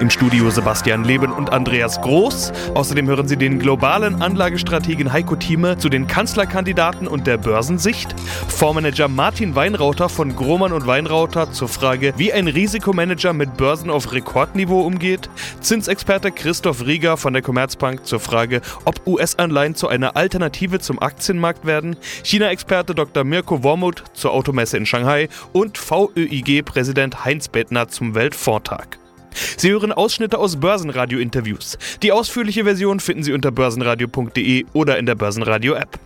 Im Studio Sebastian Leben und Andreas Groß. Außerdem hören Sie den globalen Anlagestrategen Heiko Thieme zu den Kanzlerkandidaten und der Börsensicht. Fondsmanager Martin Weinrauter von Grohmann und Weinrauter zur Frage, wie ein Risikomanager mit Börsen auf Rekordniveau umgeht. Zinsexperte Christoph Rieger von der Commerzbank zur Frage, ob US-Anleihen zu einer Alternative zum Aktienmarkt werden. China-Experte Dr. Mirko Wormuth zur Automesse in Shanghai und VÖIG-Präsident Heinz Bettner zum Weltvortag. Sie hören Ausschnitte aus Börsenradio-Interviews. Die ausführliche Version finden Sie unter börsenradio.de oder in der Börsenradio-App.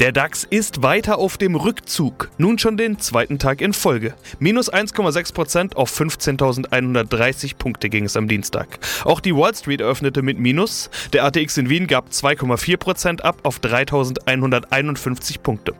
Der DAX ist weiter auf dem Rückzug, nun schon den zweiten Tag in Folge. Minus 1,6% auf 15.130 Punkte ging es am Dienstag. Auch die Wall Street eröffnete mit Minus. Der ATX in Wien gab 2,4% ab auf 3.151 Punkte.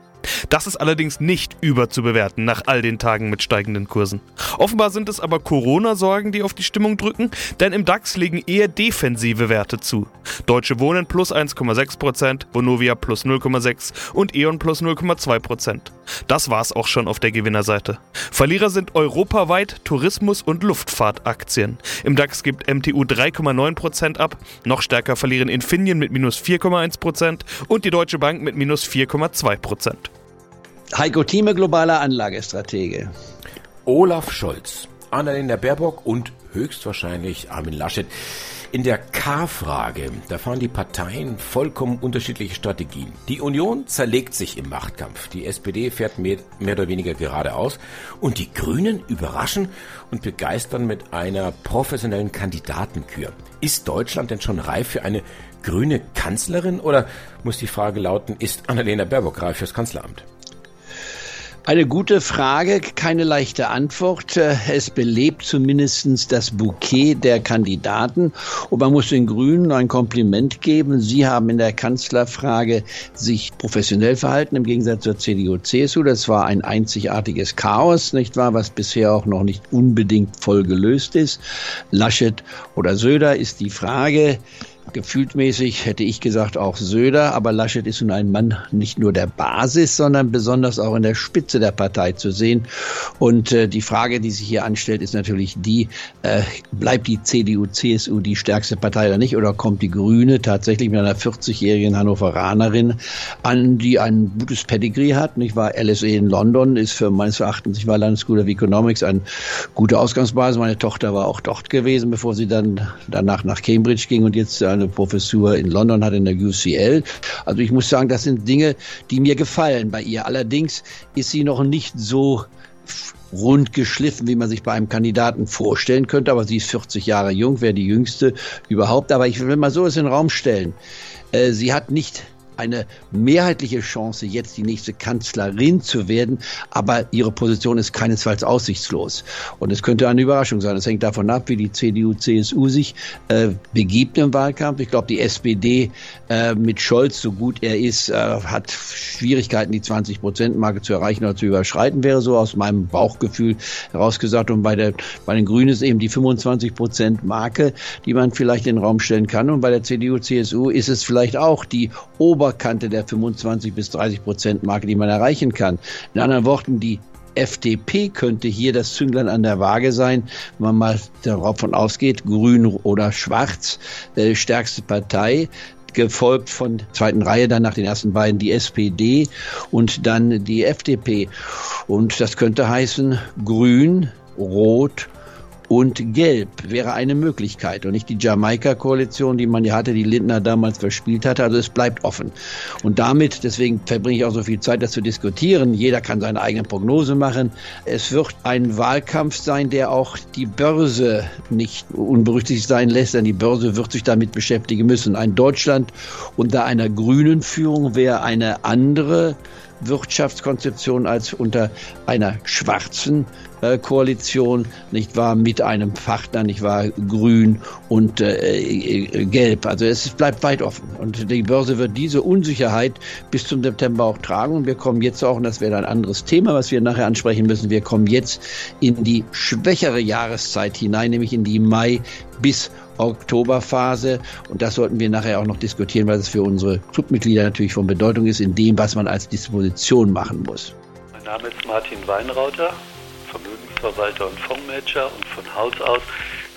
Das ist allerdings nicht überzubewerten nach all den Tagen mit steigenden Kursen. Offenbar sind es aber Corona-Sorgen, die auf die Stimmung drücken, denn im DAX liegen eher defensive Werte zu. Deutsche Wohnen plus 1,6%, Vonovia plus 0,6% und E.ON plus 0,2%. Das war's auch schon auf der Gewinnerseite. Verlierer sind europaweit Tourismus- und Luftfahrtaktien. Im DAX gibt MTU 3,9% ab, noch stärker verlieren Infineon mit minus 4,1% und die Deutsche Bank mit minus 4,2%. Heiko Thieme, globaler Anlagestratege. Olaf Scholz, Annalena Baerbock und höchstwahrscheinlich Armin Laschet. In der K-Frage, da fahren die Parteien vollkommen unterschiedliche Strategien. Die Union zerlegt sich im Machtkampf. Die SPD fährt mehr, mehr oder weniger geradeaus. Und die Grünen überraschen und begeistern mit einer professionellen Kandidatenkür. Ist Deutschland denn schon reif für eine grüne Kanzlerin oder muss die Frage lauten, ist Annalena Baerbock reif fürs Kanzleramt? Eine gute Frage, keine leichte Antwort. Es belebt zumindest das Bouquet der Kandidaten. Und man muss den Grünen ein Kompliment geben. Sie haben in der Kanzlerfrage sich professionell verhalten, im Gegensatz zur CDU-CSU. Das war ein einzigartiges Chaos, nicht wahr, was bisher auch noch nicht unbedingt voll gelöst ist. Laschet oder Söder ist die Frage. Gefühltmäßig hätte ich gesagt auch Söder, aber Laschet ist nun ein Mann nicht nur der Basis, sondern besonders auch in der Spitze der Partei zu sehen. Und äh, die Frage, die sich hier anstellt, ist natürlich die, äh, bleibt die CDU, CSU die stärkste Partei oder nicht? Oder kommt die Grüne tatsächlich mit einer 40-jährigen Hannoveranerin an, die ein gutes Pedigree hat? Nicht wahr? LSE in London ist für meines Erachtens, ich war School of Economics, eine gute Ausgangsbasis. Meine Tochter war auch dort gewesen, bevor sie dann danach nach Cambridge ging und jetzt eine Professur in London hat in der UCL. Also ich muss sagen, das sind Dinge, die mir gefallen bei ihr. Allerdings ist sie noch nicht so rund geschliffen, wie man sich bei einem Kandidaten vorstellen könnte. Aber sie ist 40 Jahre jung, wäre die jüngste überhaupt. Aber ich will mal so es in den Raum stellen. Äh, sie hat nicht eine mehrheitliche Chance, jetzt die nächste Kanzlerin zu werden, aber ihre Position ist keinesfalls aussichtslos. Und es könnte eine Überraschung sein. Es hängt davon ab, wie die CDU, CSU sich äh, begibt im Wahlkampf. Ich glaube, die SPD äh, mit Scholz, so gut er ist, äh, hat Schwierigkeiten, die 20-Prozent-Marke zu erreichen oder zu überschreiten, wäre so aus meinem Bauchgefühl herausgesagt. Und bei, der, bei den Grünen ist eben die 25-Prozent-Marke, die man vielleicht in den Raum stellen kann. Und bei der CDU, CSU ist es vielleicht auch die Ober Oberkante der 25 bis 30 Prozent Marke, die man erreichen kann. In anderen Worten, die FDP könnte hier das Zünglein an der Waage sein, wenn man mal davon ausgeht, grün oder schwarz, äh, stärkste Partei gefolgt von zweiten Reihe, dann nach den ersten beiden die SPD und dann die FDP. Und das könnte heißen grün, rot und Gelb wäre eine Möglichkeit und nicht die Jamaika-Koalition, die man ja hatte, die Lindner damals verspielt hatte. Also es bleibt offen. Und damit, deswegen verbringe ich auch so viel Zeit, das zu diskutieren. Jeder kann seine eigene Prognose machen. Es wird ein Wahlkampf sein, der auch die Börse nicht unberücksichtigt sein lässt, denn die Börse wird sich damit beschäftigen müssen. Ein Deutschland unter einer grünen Führung wäre eine andere Wirtschaftskonzeption als unter einer schwarzen Koalition, nicht wahr, mit einem Partner, nicht wahr, grün und äh, äh, gelb. Also es bleibt weit offen. Und die Börse wird diese Unsicherheit bis zum September auch tragen. Und wir kommen jetzt auch, und das wäre ein anderes Thema, was wir nachher ansprechen müssen, wir kommen jetzt in die schwächere Jahreszeit hinein, nämlich in die Mai bis Oktoberphase. Und das sollten wir nachher auch noch diskutieren, weil es für unsere Clubmitglieder natürlich von Bedeutung ist, in dem, was man als Disposition machen muss. Mein Name ist Martin Weinrauter. Vermögensverwalter und Fondsmanager und von Haus aus,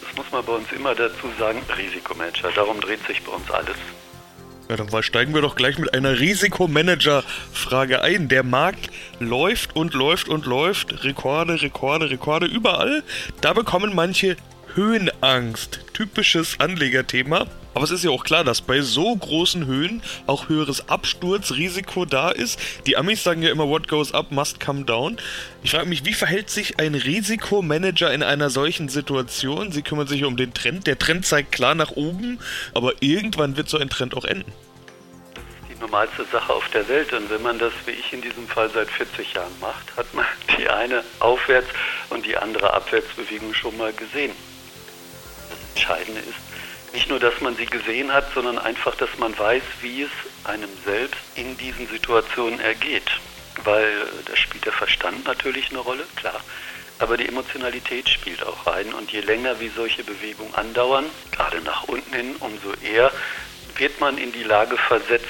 das muss man bei uns immer dazu sagen, Risikomanager. Darum dreht sich bei uns alles. Ja, dann steigen wir doch gleich mit einer Risikomanager-Frage ein. Der Markt läuft und läuft und läuft. Rekorde, Rekorde, Rekorde überall. Da bekommen manche Höhenangst. Typisches Anlegerthema. Aber es ist ja auch klar, dass bei so großen Höhen auch höheres Absturzrisiko da ist. Die Amis sagen ja immer, what goes up must come down. Ich frage mich, wie verhält sich ein Risikomanager in einer solchen Situation? Sie kümmern sich um den Trend. Der Trend zeigt klar nach oben, aber irgendwann wird so ein Trend auch enden die normalste Sache auf der Welt. Und wenn man das, wie ich in diesem Fall, seit 40 Jahren macht, hat man die eine Aufwärts- und die andere Abwärtsbewegung schon mal gesehen. Entscheidende ist, nicht nur, dass man sie gesehen hat, sondern einfach, dass man weiß, wie es einem selbst in diesen Situationen ergeht. Weil da spielt der Verstand natürlich eine Rolle, klar. Aber die Emotionalität spielt auch rein. Und je länger wie solche Bewegungen andauern, gerade nach unten hin, umso eher wird man in die Lage versetzt,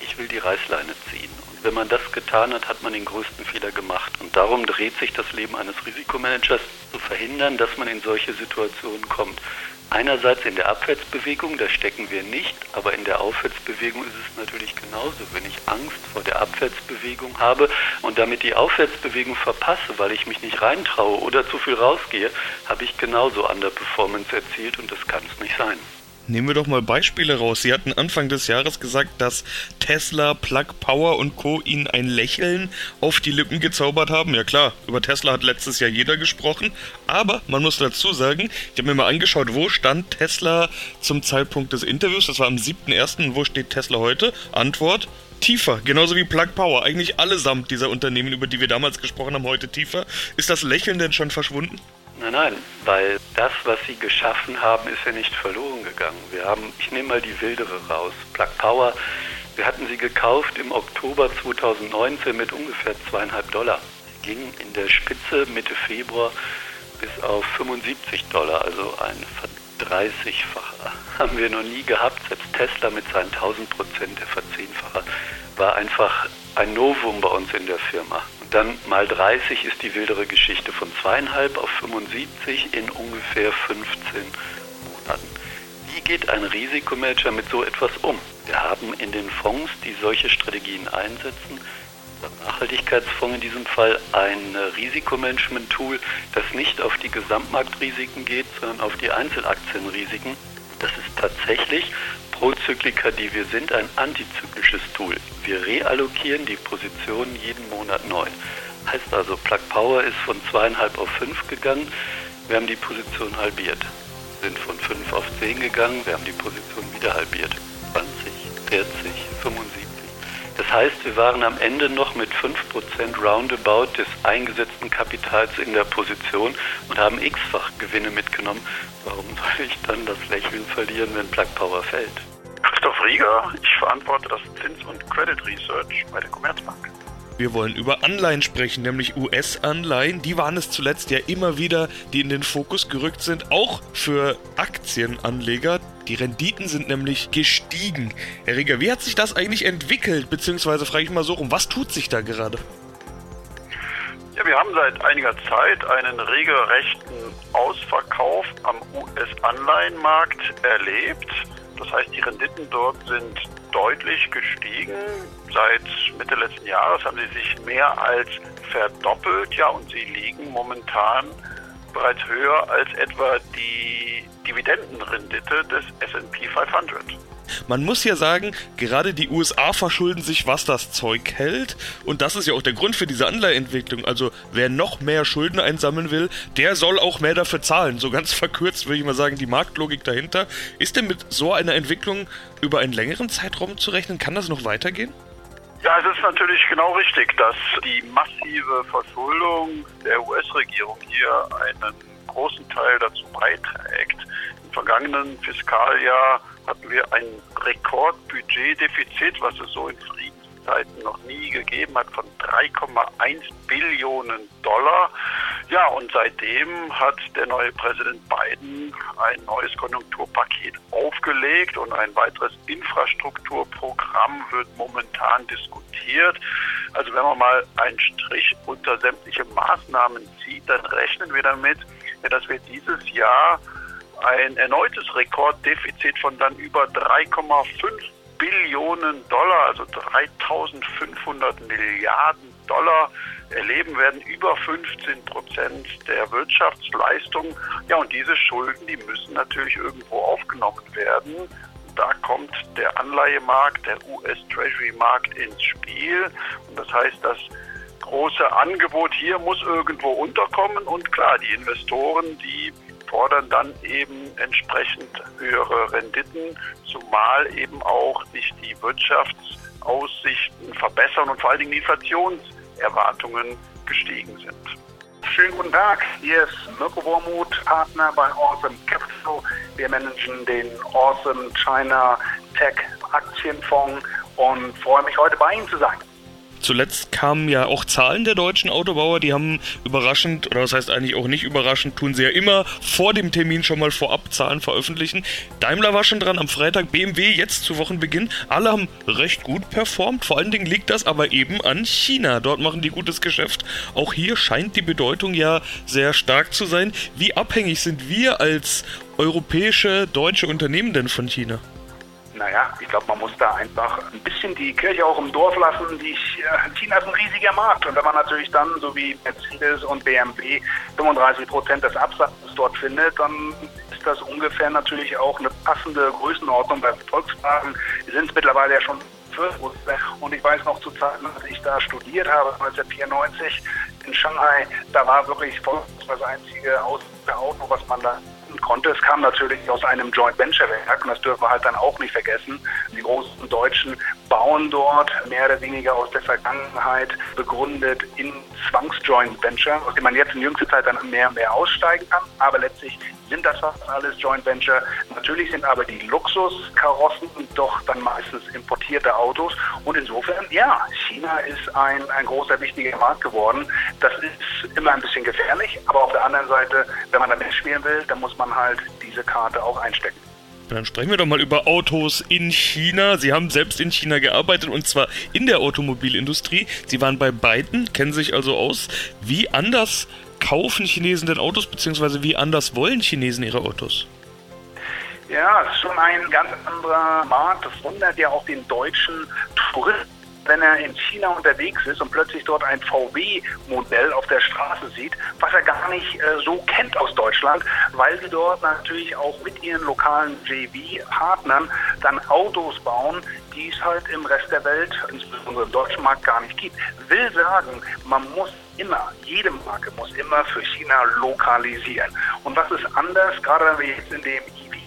ich will die Reißleine ziehen. Wenn man das getan hat, hat man den größten Fehler gemacht. Und darum dreht sich das Leben eines Risikomanagers, zu verhindern, dass man in solche Situationen kommt. Einerseits in der Abwärtsbewegung, da stecken wir nicht, aber in der Aufwärtsbewegung ist es natürlich genauso. Wenn ich Angst vor der Abwärtsbewegung habe und damit die Aufwärtsbewegung verpasse, weil ich mich nicht reintraue oder zu viel rausgehe, habe ich genauso an der Performance erzielt und das kann es nicht sein. Nehmen wir doch mal Beispiele raus. Sie hatten Anfang des Jahres gesagt, dass Tesla, Plug Power und Co. Ihnen ein Lächeln auf die Lippen gezaubert haben. Ja klar, über Tesla hat letztes Jahr jeder gesprochen. Aber man muss dazu sagen, ich habe mir mal angeschaut, wo stand Tesla zum Zeitpunkt des Interviews. Das war am 7.1. Wo steht Tesla heute? Antwort, tiefer, genauso wie Plug Power. Eigentlich allesamt dieser Unternehmen, über die wir damals gesprochen haben, heute tiefer. Ist das Lächeln denn schon verschwunden? Nein, nein, weil das, was sie geschaffen haben, ist ja nicht verloren gegangen. Wir haben, ich nehme mal die wildere raus, Plug Power. Wir hatten sie gekauft im Oktober 2019 mit ungefähr zweieinhalb Dollar. Sie ging in der Spitze Mitte Februar bis auf 75 Dollar, also ein 30-facher. Haben wir noch nie gehabt. Selbst Tesla mit seinen 1000 Prozent, der Verzehnfacher, war einfach ein Novum bei uns in der Firma. Dann mal 30 ist die wildere Geschichte von zweieinhalb auf 75 in ungefähr 15 Monaten. Wie geht ein Risikomanager mit so etwas um? Wir haben in den Fonds, die solche Strategien einsetzen, Nachhaltigkeitsfonds in diesem Fall ein Risikomanagement-Tool, das nicht auf die Gesamtmarktrisiken geht, sondern auf die Einzelaktienrisiken. Das ist tatsächlich Prozykliker, die wir sind, ein antizyklisches Tool. Wir reallokieren die Positionen jeden Monat neu. Heißt also, Plug Power ist von zweieinhalb auf fünf gegangen. Wir haben die Position halbiert. Sind von fünf auf zehn gegangen. Wir haben die Position wieder halbiert. 20, 40, 75. Das heißt, wir waren am Ende noch mit 5% Roundabout des eingesetzten Kapitals in der Position und haben x-fach Gewinne mitgenommen. Warum soll ich dann das Lächeln verlieren, wenn Plug Power fällt? Christoph Rieger, ich verantworte das Zins- und Credit Research bei der Commerzbank. Wir wollen über Anleihen sprechen, nämlich US-Anleihen. Die waren es zuletzt ja immer wieder, die in den Fokus gerückt sind, auch für Aktienanleger. Die Renditen sind nämlich gestiegen. Herr Rieger, wie hat sich das eigentlich entwickelt? Beziehungsweise frage ich mal so rum, was tut sich da gerade? Ja, wir haben seit einiger Zeit einen regelrechten Ausverkauf am US-Anleihenmarkt erlebt. Das heißt, die Renditen dort sind deutlich gestiegen. Seit Mitte letzten Jahres haben sie sich mehr als verdoppelt, ja, und sie liegen momentan bereits höher als etwa die Dividendenrendite des S&P 500. Man muss ja sagen, gerade die USA verschulden sich, was das Zeug hält. Und das ist ja auch der Grund für diese Anleiheentwicklung. Also wer noch mehr Schulden einsammeln will, der soll auch mehr dafür zahlen. So ganz verkürzt würde ich mal sagen, die Marktlogik dahinter. Ist denn mit so einer Entwicklung über einen längeren Zeitraum zu rechnen? Kann das noch weitergehen? Ja, es ist natürlich genau richtig, dass die massive Verschuldung der US-Regierung hier einen großen Teil dazu beiträgt. Im vergangenen Fiskaljahr hatten wir ein Rekordbudgetdefizit, was es so in Friedenszeiten noch nie gegeben hat, von 3,1 Billionen Dollar. Ja, und seitdem hat der neue Präsident Biden ein neues Konjunkturpaket aufgelegt und ein weiteres Infrastrukturprogramm wird momentan diskutiert. Also wenn man mal einen Strich unter sämtliche Maßnahmen zieht, dann rechnen wir damit, dass wir dieses Jahr ein erneutes Rekorddefizit von dann über 3,5 Billionen Dollar, also 3500 Milliarden Dollar erleben werden, über 15 Prozent der Wirtschaftsleistung. Ja, und diese Schulden, die müssen natürlich irgendwo aufgenommen werden. Da kommt der Anleihemarkt, der US-Treasury-Markt ins Spiel. Und das heißt, das große Angebot hier muss irgendwo unterkommen. Und klar, die Investoren, die fordern dann eben entsprechend höhere Renditen, zumal eben auch sich die Wirtschaftsaussichten verbessern und vor allen Dingen die Inflationserwartungen gestiegen sind. Schönen guten Tag, hier ist Mirko Wormuth, Partner bei Awesome Capital. Wir managen den Awesome China Tech Aktienfonds und freue mich heute bei Ihnen zu sein. Zuletzt kamen ja auch Zahlen der deutschen Autobauer, die haben überraschend, oder das heißt eigentlich auch nicht überraschend, tun sie ja immer vor dem Termin schon mal vorab Zahlen veröffentlichen. Daimler war schon dran am Freitag, BMW jetzt zu Wochenbeginn. Alle haben recht gut performt. Vor allen Dingen liegt das aber eben an China. Dort machen die gutes Geschäft. Auch hier scheint die Bedeutung ja sehr stark zu sein. Wie abhängig sind wir als europäische, deutsche Unternehmen denn von China? Naja, ich glaube, man muss da einfach ein bisschen die Kirche auch im Dorf lassen. Die, China ist ein riesiger Markt. Und wenn man natürlich dann, so wie Mercedes und BMW, 35 Prozent des Absatzes dort findet, dann ist das ungefähr natürlich auch eine passende Größenordnung. Bei Volkswagen sind es mittlerweile ja schon und ich weiß noch zu Zeiten, als ich da studiert habe, 1994 in Shanghai, da war wirklich Volkswagen das einzige Auto, was man da konnte. Es kam natürlich aus einem Joint Venture Werk und das dürfen wir halt dann auch nicht vergessen. Die großen Deutschen bauen dort mehr oder weniger aus der Vergangenheit begründet in Zwangsjoint Venture, aus dem man jetzt in jüngster Zeit dann mehr und mehr aussteigen kann. Aber letztlich sind das fast alles Joint Venture. Natürlich sind aber die Luxuskarossen doch dann meistens importierte Autos. Und insofern, ja, China ist ein, ein großer, wichtiger Markt geworden. Das ist immer ein bisschen gefährlich. Aber auf der anderen Seite, wenn man da mitspielen will, dann muss man halt diese Karte auch einstecken. Dann sprechen wir doch mal über Autos in China. Sie haben selbst in China gearbeitet und zwar in der Automobilindustrie. Sie waren bei beiden, kennen sich also aus. Wie anders kaufen Chinesen denn Autos, beziehungsweise wie anders wollen Chinesen ihre Autos? Ja, ist schon ein ganz anderer Markt. Das wundert ja auch den deutschen Touristen wenn er in China unterwegs ist und plötzlich dort ein VW-Modell auf der Straße sieht, was er gar nicht äh, so kennt aus Deutschland, weil sie dort natürlich auch mit ihren lokalen JV-Partnern dann Autos bauen, die es halt im Rest der Welt, insbesondere im deutschen Markt, gar nicht gibt. Will sagen, man muss immer, jede Marke muss immer für China lokalisieren. Und was ist anders, gerade wenn wir jetzt in dem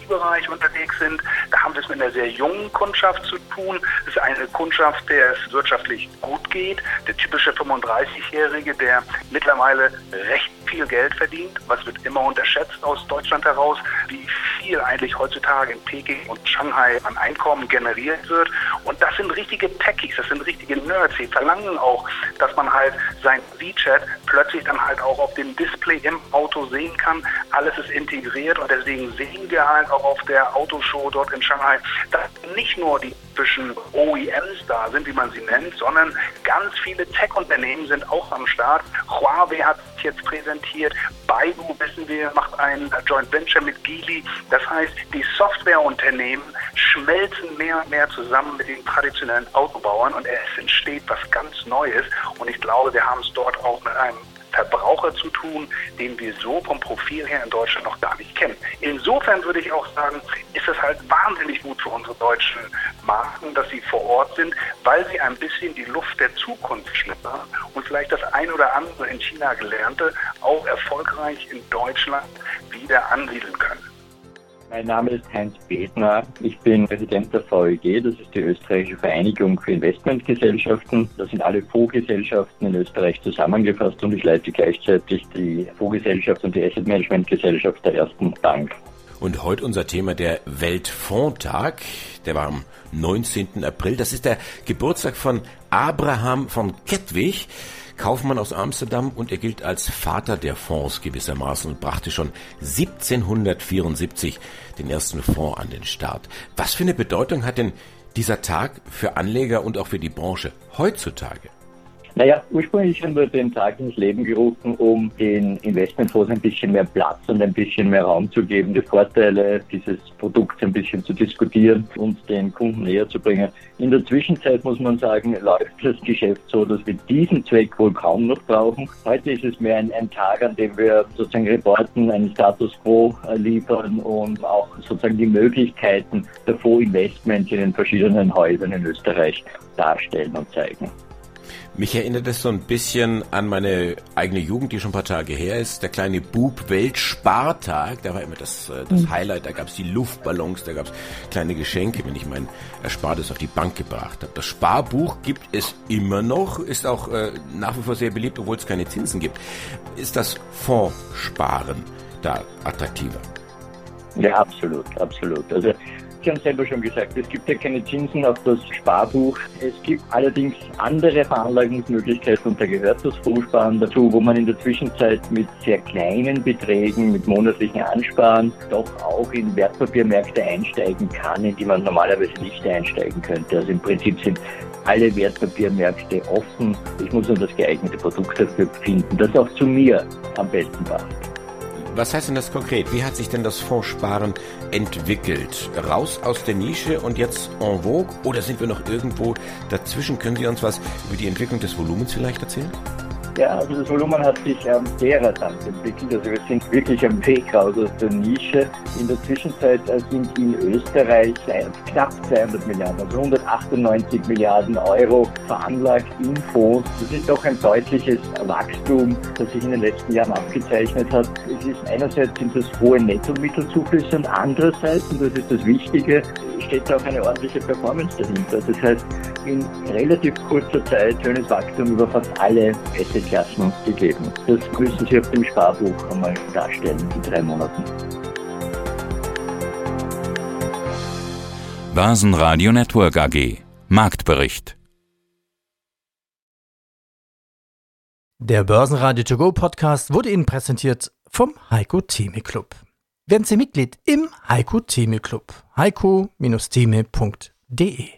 bereich unterwegs sind. Da haben wir es mit einer sehr jungen Kundschaft zu tun. Es ist eine Kundschaft, der es wirtschaftlich gut geht. Der typische 35-Jährige, der mittlerweile recht viel Geld verdient. Was wird immer unterschätzt aus Deutschland heraus, wie viel eigentlich heutzutage in Peking und Shanghai an Einkommen generiert wird. Und das sind richtige Techies, das sind richtige Nerds. Sie verlangen auch, dass man halt sein WeChat plötzlich dann halt auch auf dem Display im Auto sehen kann. Alles ist integriert und deswegen sehen wir halt auch auf der Autoshow dort in Shanghai, dass nicht nur die typischen OEMs da sind, wie man sie nennt, sondern ganz viele Tech-Unternehmen sind auch am Start. Huawei hat sich jetzt präsentiert, Baidu, wissen wir, macht ein Joint Venture mit Geely. Das heißt, die Softwareunternehmen schmelzen mehr und mehr zusammen mit den traditionellen Autobauern und es entsteht was ganz Neues. Und ich glaube, wir haben es dort auch mit einem Verbraucher zu tun, den wir so vom Profil her in Deutschland noch gar nicht kennen. Insofern würde ich auch sagen, ist es halt wahnsinnig gut für unsere deutschen Marken, dass sie vor Ort sind, weil sie ein bisschen die Luft der Zukunft schnuppern und vielleicht das ein oder andere in China gelernte auch erfolgreich in Deutschland wieder ansiedeln können. Mein Name ist Heinz Bedner. Ich bin Präsident der VEG, das ist die Österreichische Vereinigung für Investmentgesellschaften. Da sind alle Fondsgesellschaften in Österreich zusammengefasst und ich leite gleichzeitig die Fondsgesellschaft und die Asset Management Gesellschaft der Ersten Bank. Und heute unser Thema der Weltfondtag. Der war am 19. April. Das ist der Geburtstag von Abraham von Kettwig. Kaufmann aus Amsterdam und er gilt als Vater der Fonds gewissermaßen und brachte schon 1774 den ersten Fonds an den Start. Was für eine Bedeutung hat denn dieser Tag für Anleger und auch für die Branche heutzutage? Naja, ursprünglich haben wir den Tag ins Leben gerufen, um den Investmentfonds ein bisschen mehr Platz und ein bisschen mehr Raum zu geben, die Vorteile dieses Produkts ein bisschen zu diskutieren und den Kunden näher zu bringen. In der Zwischenzeit muss man sagen, läuft das Geschäft so, dass wir diesen Zweck wohl kaum noch brauchen. Heute ist es mehr ein, ein Tag, an dem wir sozusagen reporten, einen Status quo liefern und auch sozusagen die Möglichkeiten der Fondsinvestments in den verschiedenen Häusern in Österreich darstellen und zeigen. Mich erinnert es so ein bisschen an meine eigene Jugend, die schon ein paar Tage her ist. Der kleine Bub Weltspartag, da war immer das, äh, das mhm. Highlight. Da gab es die Luftballons, da gab es kleine Geschenke, wenn ich mein Erspartes auf die Bank gebracht habe. Das Sparbuch gibt es immer noch, ist auch äh, nach wie vor sehr beliebt, obwohl es keine Zinsen gibt. Ist das Fondssparen da attraktiver? Ja, absolut, absolut. Also Haben selber schon gesagt, es gibt ja keine Zinsen auf das Sparbuch. Es gibt allerdings andere Veranlagungsmöglichkeiten und da gehört das Fondssparen dazu, wo man in der Zwischenzeit mit sehr kleinen Beträgen, mit monatlichen Ansparen doch auch in Wertpapiermärkte einsteigen kann, in die man normalerweise nicht einsteigen könnte. Also im Prinzip sind alle Wertpapiermärkte offen. Ich muss nur das geeignete Produkt dafür finden, das auch zu mir am besten passt. Was heißt denn das konkret? Wie hat sich denn das Fondssparen entwickelt? Raus aus der Nische und jetzt en vogue? Oder sind wir noch irgendwo dazwischen? Können Sie uns was über die Entwicklung des Volumens vielleicht erzählen? Ja, also das Volumen hat sich ähm, sehr rasant entwickelt. Also wir sind wirklich am Weg raus aus der Nische. In der Zwischenzeit äh, sind in Österreich knapp 200 Milliarden, also 198 Milliarden Euro veranlagt in Fonds. Das ist doch ein deutliches Wachstum, das sich in den letzten Jahren abgezeichnet hat. Es ist einerseits sind das hohe Nettomittelzuflüsse und andererseits, und das ist das Wichtige, steht auch eine ordentliche Performance dahinter. Das heißt, in relativ kurzer Zeit schönes Wachstum über fast alle Assetklassen gegeben. Das müssen Sie auf dem Sparbuch einmal darstellen in drei Monaten. Börsenradio Network AG Marktbericht Der Börsenradio To Go Podcast wurde Ihnen präsentiert vom Heiko Theme Club. Werden Sie Mitglied im Heiko Theme Club. heiko-theme.de